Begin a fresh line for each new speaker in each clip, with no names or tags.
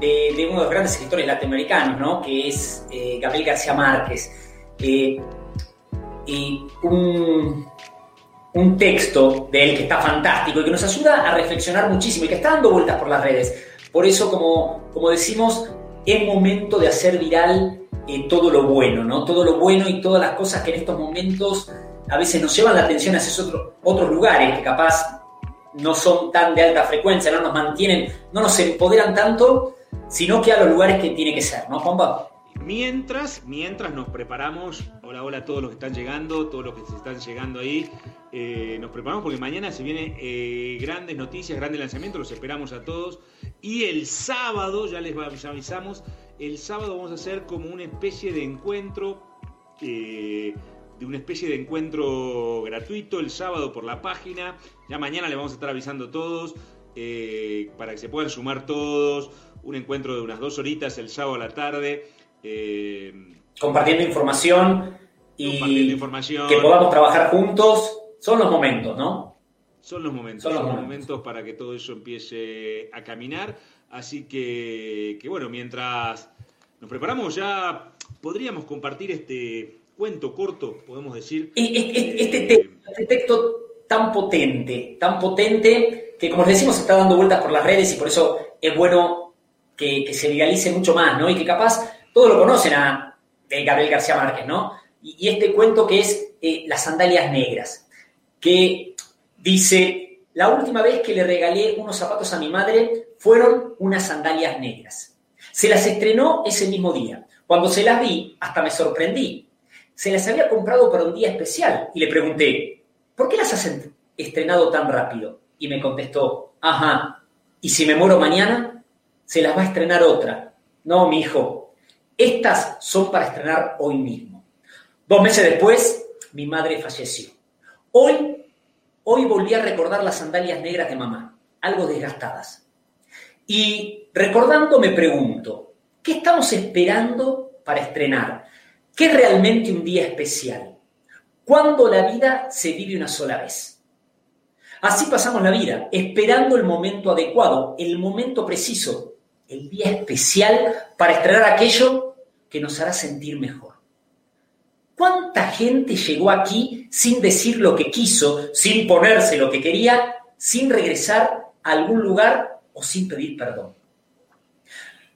de, uno de los grandes escritores latinoamericanos, ¿no? Que es eh, Gabriel García Márquez. Eh, y un, un texto de él que está fantástico y que nos ayuda a reflexionar muchísimo y que está dando vueltas por las redes. Por eso, como, como decimos, es momento de hacer viral eh, todo lo bueno, ¿no? Todo lo bueno y todas las cosas que en estos momentos a veces nos llevan la atención hacia otro, otros lugares que capaz no son tan de alta frecuencia, no nos mantienen, no nos empoderan tanto, sino que a los lugares que tiene que ser, ¿no, Juanpa?
Mientras, mientras nos preparamos, hola, hola a todos los que están llegando, todos los que se están llegando ahí, eh, nos preparamos porque mañana se vienen eh, grandes noticias, grandes lanzamientos, los esperamos a todos. Y el sábado, ya les avisamos, el sábado vamos a hacer como una especie de encuentro, eh, de una especie de encuentro gratuito el sábado por la página. Ya mañana les vamos a estar avisando a todos para que se puedan sumar todos. Un encuentro de unas dos horitas el sábado a la tarde.
Eh, compartiendo información y
compartiendo información.
que podamos trabajar juntos, son los momentos, ¿no?
Son los momentos, son los, momentos. para que todo eso empiece a caminar. Así que, que, bueno, mientras nos preparamos ya podríamos compartir este cuento corto, podemos decir.
Este, este, este texto tan potente, tan potente, que como les decimos está dando vueltas por las redes y por eso es bueno que, se viralice mucho más, ¿no? Y que capaz todos lo conocen a Gabriel García Márquez, ¿no? Y, este cuento que es eh, Las sandalias negras, que dice, la última vez que le regalé unos zapatos a mi madre fueron unas sandalias negras. Se las estrenó ese mismo día. Cuando se las vi, hasta me sorprendí. Se las había comprado para un día especial y le pregunté, ¿por qué las has estrenado tan rápido? Y me contestó, ajá, ¿y si me muero mañana? Se las va a estrenar otra. No, mi hijo, estas son para estrenar hoy mismo. Dos meses después, mi madre falleció. Hoy, hoy volví a recordar las sandalias negras de mamá, algo desgastadas. Y recordando me pregunto, ¿qué estamos esperando para estrenar? ¿Qué es realmente un día especial? ¿Cuándo la vida se vive una sola vez? Así pasamos la vida, esperando el momento adecuado, el momento preciso, el día especial para estrenar aquello que nos hará sentir mejor. ¿Cuánta gente llegó aquí sin decir lo que quiso, sin ponerse lo que quería, sin regresar a algún lugar o sin pedir perdón?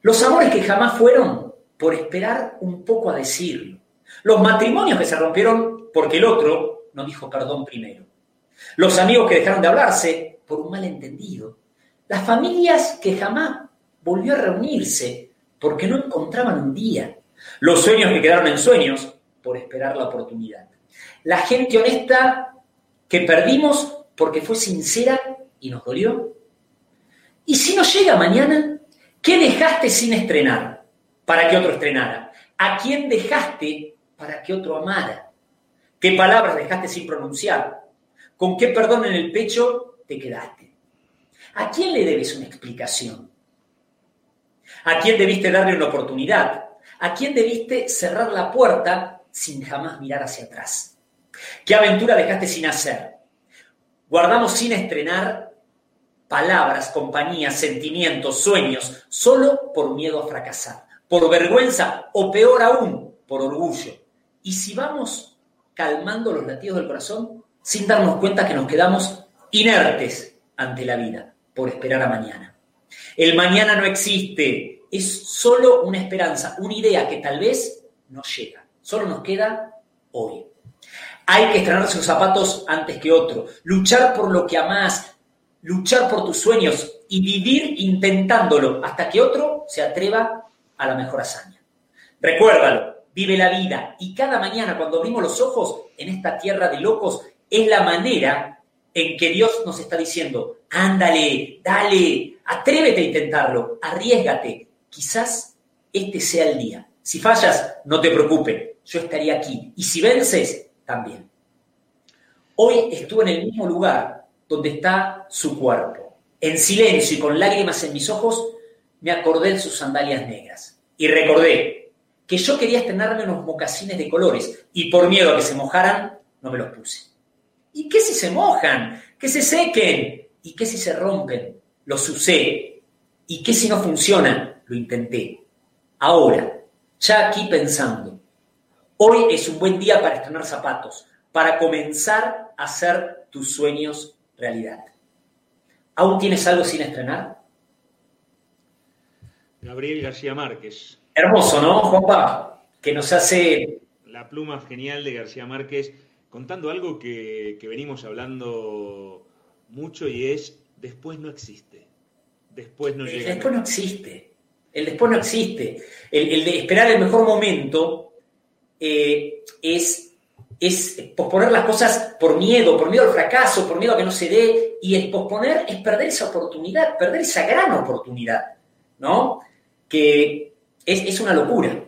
Los amores que jamás fueron por esperar un poco a decirlo. Los matrimonios que se rompieron porque el otro no dijo perdón primero. Los amigos que dejaron de hablarse por un malentendido. Las familias que jamás volvió a reunirse porque no encontraban un día. Los sueños que quedaron en sueños por esperar la oportunidad. La gente honesta que perdimos porque fue sincera y nos dolió. Y si no llega mañana, ¿qué dejaste sin estrenar para que otro estrenara? ¿A quién dejaste para que otro amara? ¿Qué palabras dejaste sin pronunciar? ¿Con qué perdón en el pecho te quedaste? ¿A quién le debes una explicación? ¿A quién debiste darle una oportunidad? ¿A quién debiste cerrar la puerta sin jamás mirar hacia atrás? ¿Qué aventura dejaste sin hacer? Guardamos sin estrenar palabras, compañías, sentimientos, sueños, solo por miedo a fracasar, por vergüenza o peor aún, por orgullo. Y si vamos calmando los latidos del corazón, sin darnos cuenta que nos quedamos inertes ante la vida, por esperar a mañana. El mañana no existe, es solo una esperanza, una idea que tal vez no llega. Solo nos queda hoy. Hay que estrenar sus zapatos antes que otro, luchar por lo que amás, luchar por tus sueños y vivir intentándolo hasta que otro se atreva a la mejor hazaña. Recuérdalo, vive la vida y cada mañana cuando abrimos los ojos en esta tierra de locos es la manera en que Dios nos está diciendo, ándale, dale, atrévete a intentarlo, arriesgate, quizás este sea el día. Si fallas, no te preocupes, yo estaría aquí. Y si vences, también. Hoy estuve en el mismo lugar donde está su cuerpo. En silencio y con lágrimas en mis ojos, me acordé de sus sandalias negras. Y recordé que yo quería estrenarme unos mocasines de colores y por miedo a que se mojaran, no me los puse. ¿Y qué si se mojan? Que se sequen. ¿Y qué si se rompen? Los usé. ¿Y qué si no funcionan? Lo intenté. Ahora, ya aquí pensando, hoy es un buen día para estrenar zapatos, para comenzar a hacer tus sueños realidad. ¿Aún tienes algo sin estrenar?
Gabriel García Márquez.
Hermoso, ¿no, Juanpa? Que nos hace...
La pluma genial de García Márquez contando algo que, venimos hablando mucho y es después no existe. Después no llega.
Después no existe. El después no existe. El, de esperar el mejor momento eh, es, es posponer las cosas por miedo, por miedo al fracaso, por miedo a que no se dé. Y el posponer es perder esa oportunidad, perder esa gran oportunidad, ¿no? Que es, una locura.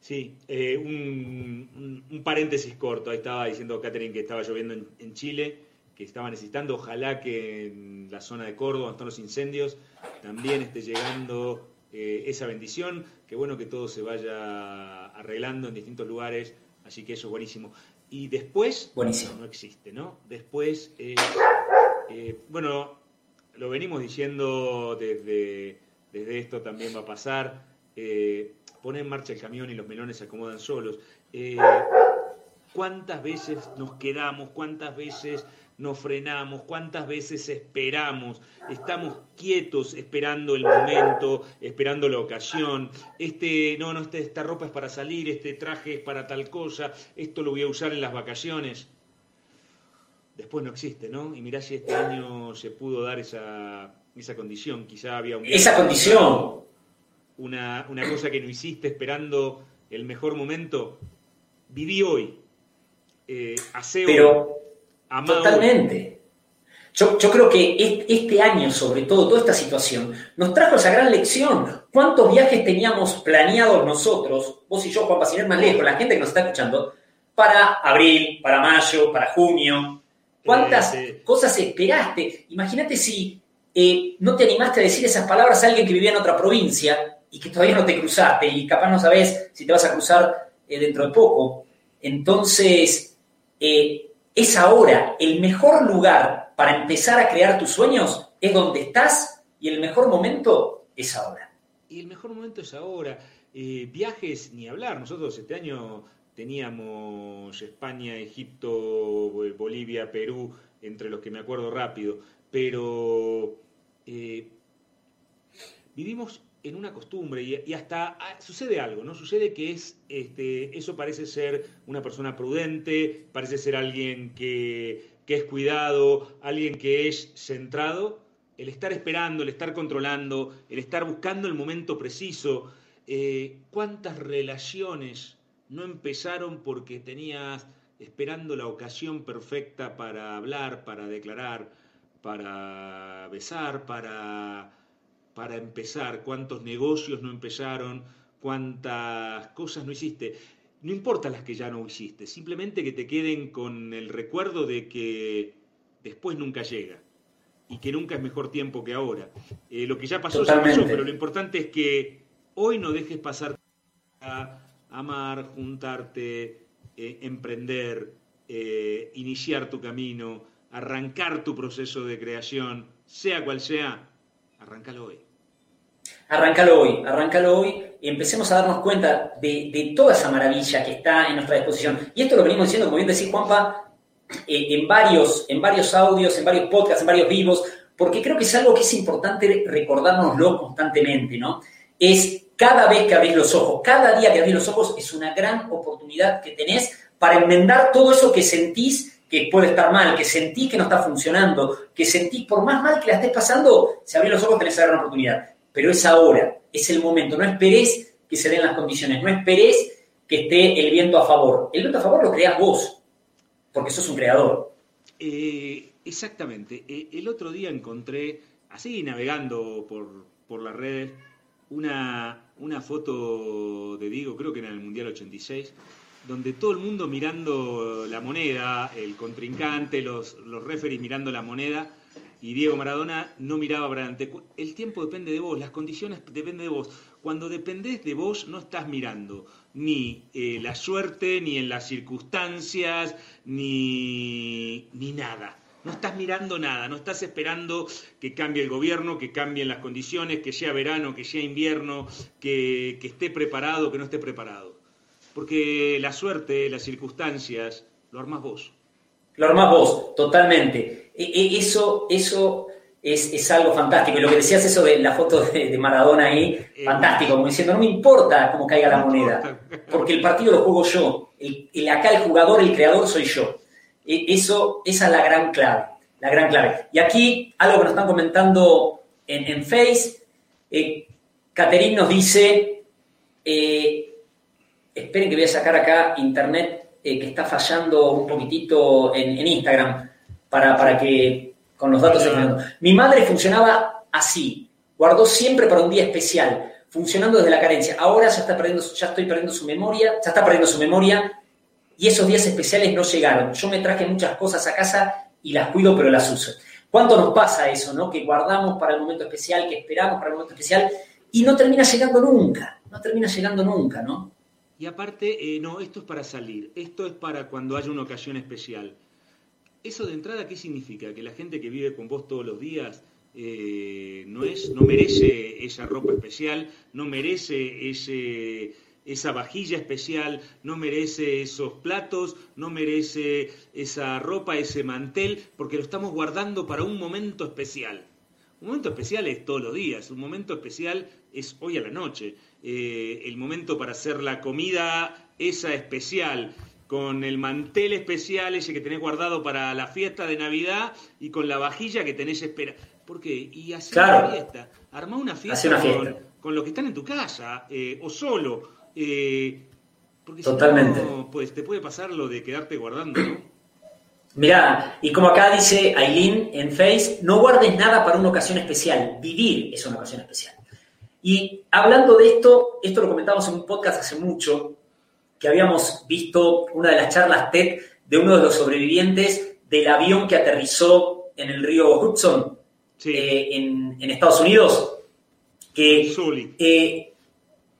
Sí, eh, un, paréntesis corto. Ahí estaba diciendo Catherine que estaba lloviendo en, Chile, que estaba necesitando, ojalá que en la zona de Córdoba, están los incendios, también esté llegando eh, esa bendición. Qué bueno que todo se vaya arreglando en distintos lugares, así que eso es buenísimo. Y después,
buenísimo.
no existe, ¿no? Después, eh, bueno, lo venimos diciendo desde desde esto también va a pasar. Eh, pone en marcha el camión y los melones se acomodan solos. Eh, ¿Cuántas veces nos quedamos? ¿Cuántas veces nos frenamos? ¿Cuántas veces esperamos? Estamos quietos esperando el momento, esperando la ocasión. Este, no, no, este, esta ropa es para salir, este traje es para tal cosa, esto lo voy a usar en las vacaciones. Después no existe, ¿no? Y mirá si este año se pudo dar esa, esa condición. Quizá había un...
Esa condición.
Una, cosa que no hiciste esperando el mejor momento. Viví hoy. Eh,
Pero, totalmente. Yo, creo que este año, sobre todo, toda esta situación, nos trajo esa gran lección. ¿Cuántos viajes teníamos planeados nosotros, vos y yo, Juan Pacinet, más lejos, la gente que nos está escuchando, para abril, para mayo, para junio? ¿Cuántas cosas esperaste? Imagínate si eh, no te animaste a decir esas palabras a alguien que vivía en otra provincia y que todavía no te cruzaste y capaz no sabes si te vas a cruzar eh, dentro de poco. Entonces, eh, es ahora el mejor lugar para empezar a crear tus sueños, es donde estás y el mejor momento es ahora.
Y el mejor momento es ahora. viajes, ni hablar. Nosotros este año teníamos España, Egipto, Bolivia, Perú, entre los que me acuerdo rápido, pero eh, vivimos en una costumbre y, hasta ah, sucede algo, ¿no? Sucede que es, este, eso parece ser una persona prudente, parece ser alguien que, es cuidado, alguien que es centrado. El estar esperando, el estar controlando, el estar buscando el momento preciso. Eh, ¿Cuántas relaciones no empezaron porque tenías esperando la ocasión perfecta para hablar, para declarar? para besar, para, para empezar, cuántos negocios no empezaron, cuántas cosas no hiciste. No importa las que ya no hiciste, simplemente que te queden con el recuerdo de que después nunca llega y que nunca es mejor tiempo que ahora. Eh, lo que ya pasó, se pasó, pero lo importante es que hoy no dejes pasar a amar, juntarte, eh, emprender, eh, iniciar tu camino, arrancar tu proceso de creación, sea cual sea, arráncalo hoy.
Arráncalo hoy, arráncalo hoy empecemos a darnos cuenta de, toda esa maravilla que está en nuestra disposición. Y esto lo venimos diciendo, como bien decís, Juanpa, eh, en, varios, en varios audios, en varios podcasts, en varios vivos, porque creo que es algo que es importante recordárnoslo constantemente, ¿no? Es cada vez que abrís los ojos, cada día que abrís los ojos, es una gran oportunidad que tenés para enmendar todo eso que sentís que puede estar mal, que sentís que no está funcionando, que sentís, por más mal que la estés pasando, si abrís los ojos tenés esa gran oportunidad. Pero es ahora, es el momento. No esperes que se den las condiciones, no esperes que esté el viento a favor. El viento a favor lo creas vos, porque sos un creador.
Eh, exactamente. Eh, el otro día encontré, así navegando por, por las redes, una, una foto de Diego, creo que en el Mundial 86, donde todo el mundo mirando la moneda, el contrincante, los, los referees mirando la moneda, y Diego Maradona no miraba para adelante. El tiempo depende de vos, las condiciones dependen de vos. Cuando dependés de vos no estás mirando ni eh, la suerte, ni en las circunstancias, ni, ni nada. No estás mirando nada, no estás esperando que cambie el gobierno, que cambien las condiciones, que sea verano, que sea invierno, que, que esté preparado, que no esté preparado. Porque la suerte, las circunstancias, lo armás vos.
Lo armás vos, totalmente. E, e, eso, eso es, algo fantástico. Y lo que decías, eso de la foto de, Maradona ahí, eh, fantástico, como diciendo, no me importa cómo caiga la moneda, porque el partido lo juego yo. El, acá el jugador, el creador soy yo. E, eso, esa es la gran clave, la gran clave. Y aquí, algo que nos están comentando en, en Face, eh, nos dice, eh, esperen que voy a sacar acá internet eh, que está fallando un poquitito en, Instagram para, para, que con los datos... Mi madre funcionaba así, guardó siempre para un día especial, funcionando desde la carencia. Ahora ya, está perdiendo, ya estoy perdiendo su memoria, ya está perdiendo su memoria y esos días especiales no llegaron. Yo me traje muchas cosas a casa y las cuido, pero las uso. ¿Cuánto nos pasa eso, no? Que guardamos para el momento especial, que esperamos para el momento especial y no termina llegando nunca, no termina llegando nunca, ¿no?
Y aparte, eh, no, esto es para salir, esto es para cuando haya una ocasión especial. ¿Eso de entrada qué significa? Que la gente que vive con vos todos los días eh, no, es, no merece esa ropa especial, no merece ese, esa vajilla especial, no merece esos platos, no merece esa ropa, ese mantel, porque lo estamos guardando para un momento especial. Un momento especial es todos los días, un momento especial es hoy a la noche. Eh, el momento para hacer la comida esa especial, con el mantel especial ese que tenés guardado para la fiesta de Navidad y con la vajilla que tenés espera. ¿Por qué? Y hacer una fiesta. Armá una fiesta, Con, con, los que están en tu casa eh, o solo. Eh, porque
Totalmente.
pues te puede pasar lo de quedarte guardando, ¿no?
Mirá, y como acá dice Aileen en Face, no guardes nada para una ocasión especial. Vivir es una ocasión especial. Y hablando de esto, esto lo comentamos en un podcast hace mucho, que habíamos visto una de las charlas TED de uno de los sobrevivientes del avión que aterrizó en el río Hudson eh, en, Estados Unidos. Que, eh,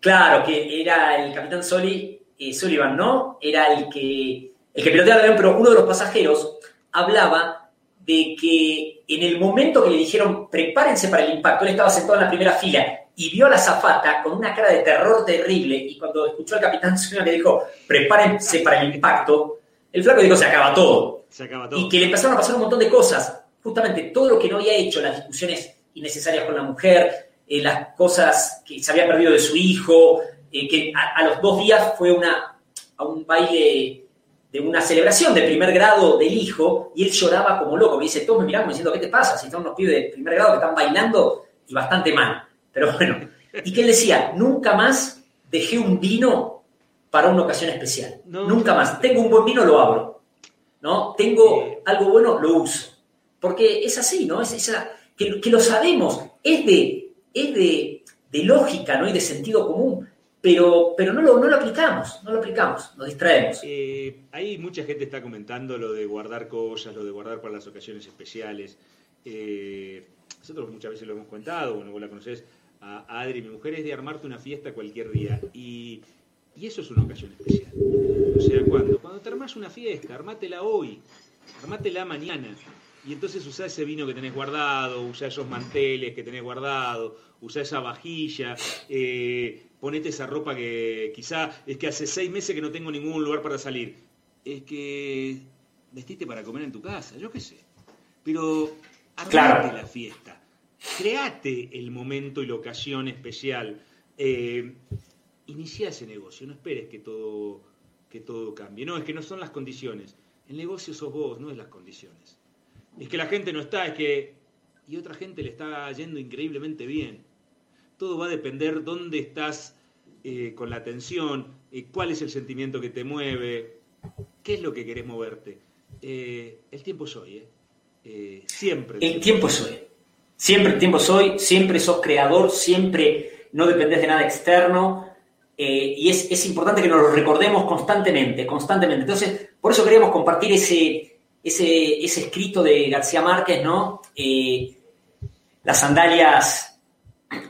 claro, que era el capitán Soli, eh, Sullivan, ¿no? Era el que, el que piloteaba el avión, pero uno de los pasajeros hablaba de que en el momento que le dijeron prepárense para el impacto, él estaba sentado en la primera fila y vio a la zafata con una cara de terror terrible y cuando escuchó al capitán le dijo, prepárense para el impacto, el flaco dijo, se acaba todo.
Se acaba todo.
Y que le empezaron a pasar un montón de cosas. Justamente todo lo que no había hecho, las discusiones innecesarias con la mujer, eh, las cosas que se había perdido de su hijo, eh, que a, los dos días fue una, a un baile de una celebración de primer grado del hijo y él lloraba como loco. Me dice, todos me miraban diciendo, ¿qué te pasa? Si están unos pibes de primer grado que están bailando y bastante mal. Pero bueno, y que él decía, nunca más dejé un vino para una ocasión especial. nunca más. Tengo un buen vino, lo abro. ¿No? Tengo algo bueno, lo uso. Porque es así, ¿no? Es esa, que, lo sabemos, es de, es de, lógica, ¿no? Y de sentido común. Pero, pero no, lo, no lo aplicamos, no lo aplicamos, nos distraemos.
Eh, ahí mucha gente está comentando lo de guardar cosas, lo de guardar para las ocasiones especiales. Eh, nosotros muchas veces lo hemos contado, bueno, vos la conocés, a, Adri, mi mujer, es de armarte una fiesta cualquier día. Y, eso es una ocasión especial. O sea, ¿cuándo? Cuando te armas una fiesta, armátela hoy, armátela mañana. Y entonces usá ese vino que tenés guardado, usá esos manteles que tenés guardado, usá esa vajilla, eh, ponete esa ropa que quizá es que hace seis meses que no tengo ningún lugar para salir. Es que vestiste para comer en tu casa, yo qué sé. Pero armate la fiesta create el momento y la ocasión especial. Eh, inicia ese negocio, no esperes que todo, que todo cambie. No, es que no son las condiciones. El negocio sos vos, no es las condiciones. Es que la gente no está, es que... Y otra gente le está yendo increíblemente bien. Todo va a depender dónde estás eh, con la atención, eh, cuál es el sentimiento que te mueve, qué es lo que querés moverte. Eh, el tiempo es hoy, siempre.
El tiempo es hoy. Siempre el tiempo es hoy, siempre sos creador, siempre no dependés de nada externo. y es, es, importante que nos lo recordemos constantemente, constantemente. Entonces, por eso queríamos compartir ese, ese, ese escrito de García Márquez, ¿no? las sandalias,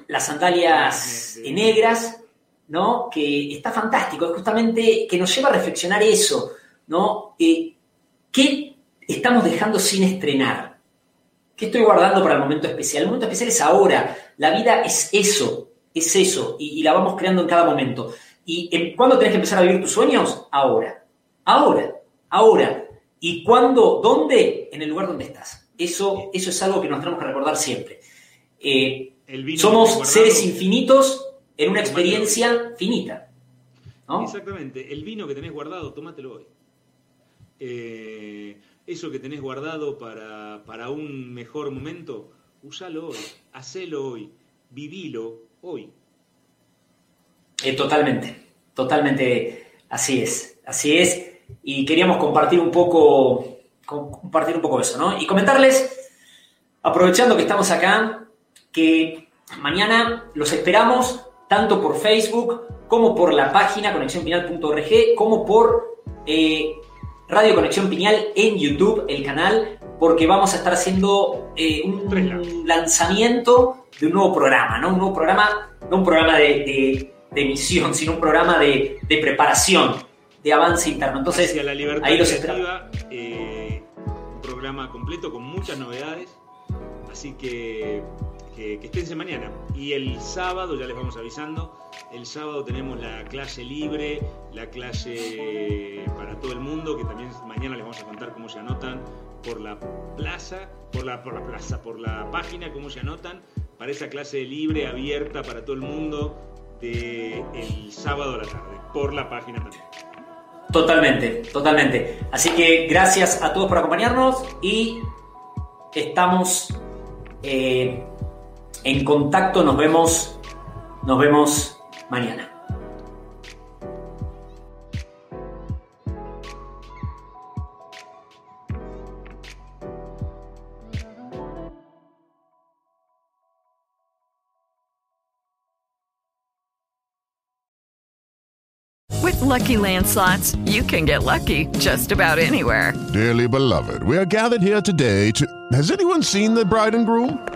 las sandalias negras, ¿no? Que está fantástico, es justamente que nos lleva a reflexionar eso, ¿no? Eh, ¿Qué estamos dejando sin estrenar? ¿Qué estoy guardando para el momento especial? El momento especial es ahora. La vida es eso, es eso, y, la vamos creando en cada momento. ¿Y cuándo tenés que empezar a vivir tus sueños? Ahora. Ahora. Ahora. ¿Y cuándo? ¿Dónde? En el lugar donde estás. Eso, eso es algo que nos tenemos que recordar siempre. Eh, somos seres infinitos en una experiencia finita.
Exactamente. El vino que tenés guardado, tómatelo hoy. Eh, eso que tenés guardado para, para un mejor momento, usalo hoy, hacelo hoy, vivilo hoy.
Eh, totalmente, totalmente así es, así es. Y queríamos compartir un poco, compartir un poco eso, ¿no? Y comentarles, aprovechando que estamos acá, que mañana los esperamos tanto por Facebook como por la página conexionpinal.org, como por eh, Radio Conexión Piñal en YouTube, el canal, porque vamos a estar haciendo eh, un lanzamiento de un nuevo programa, ¿no? Un nuevo programa, no un programa de, emisión, sino un programa de, preparación, de avance interno. Entonces,
la libertad ahí los esperamos. Eh, un programa completo con muchas novedades, así que que, que mañana. Y el sábado, ya les vamos avisando, el sábado tenemos la clase libre, la clase para todo el mundo, que también mañana les vamos a contar cómo se anotan por la plaza, por la, por la plaza, por la página, cómo se anotan para esa clase libre, abierta para todo el mundo, de el sábado a la tarde, por la página también.
Totalmente, totalmente. Así que gracias a todos por acompañarnos y estamos eh, en contacto. Nos vemos, nos vemos mañana.
With lucky landslots, you can get lucky just about anywhere.
Dearly beloved, we are gathered here today to. Has anyone seen the bride and groom?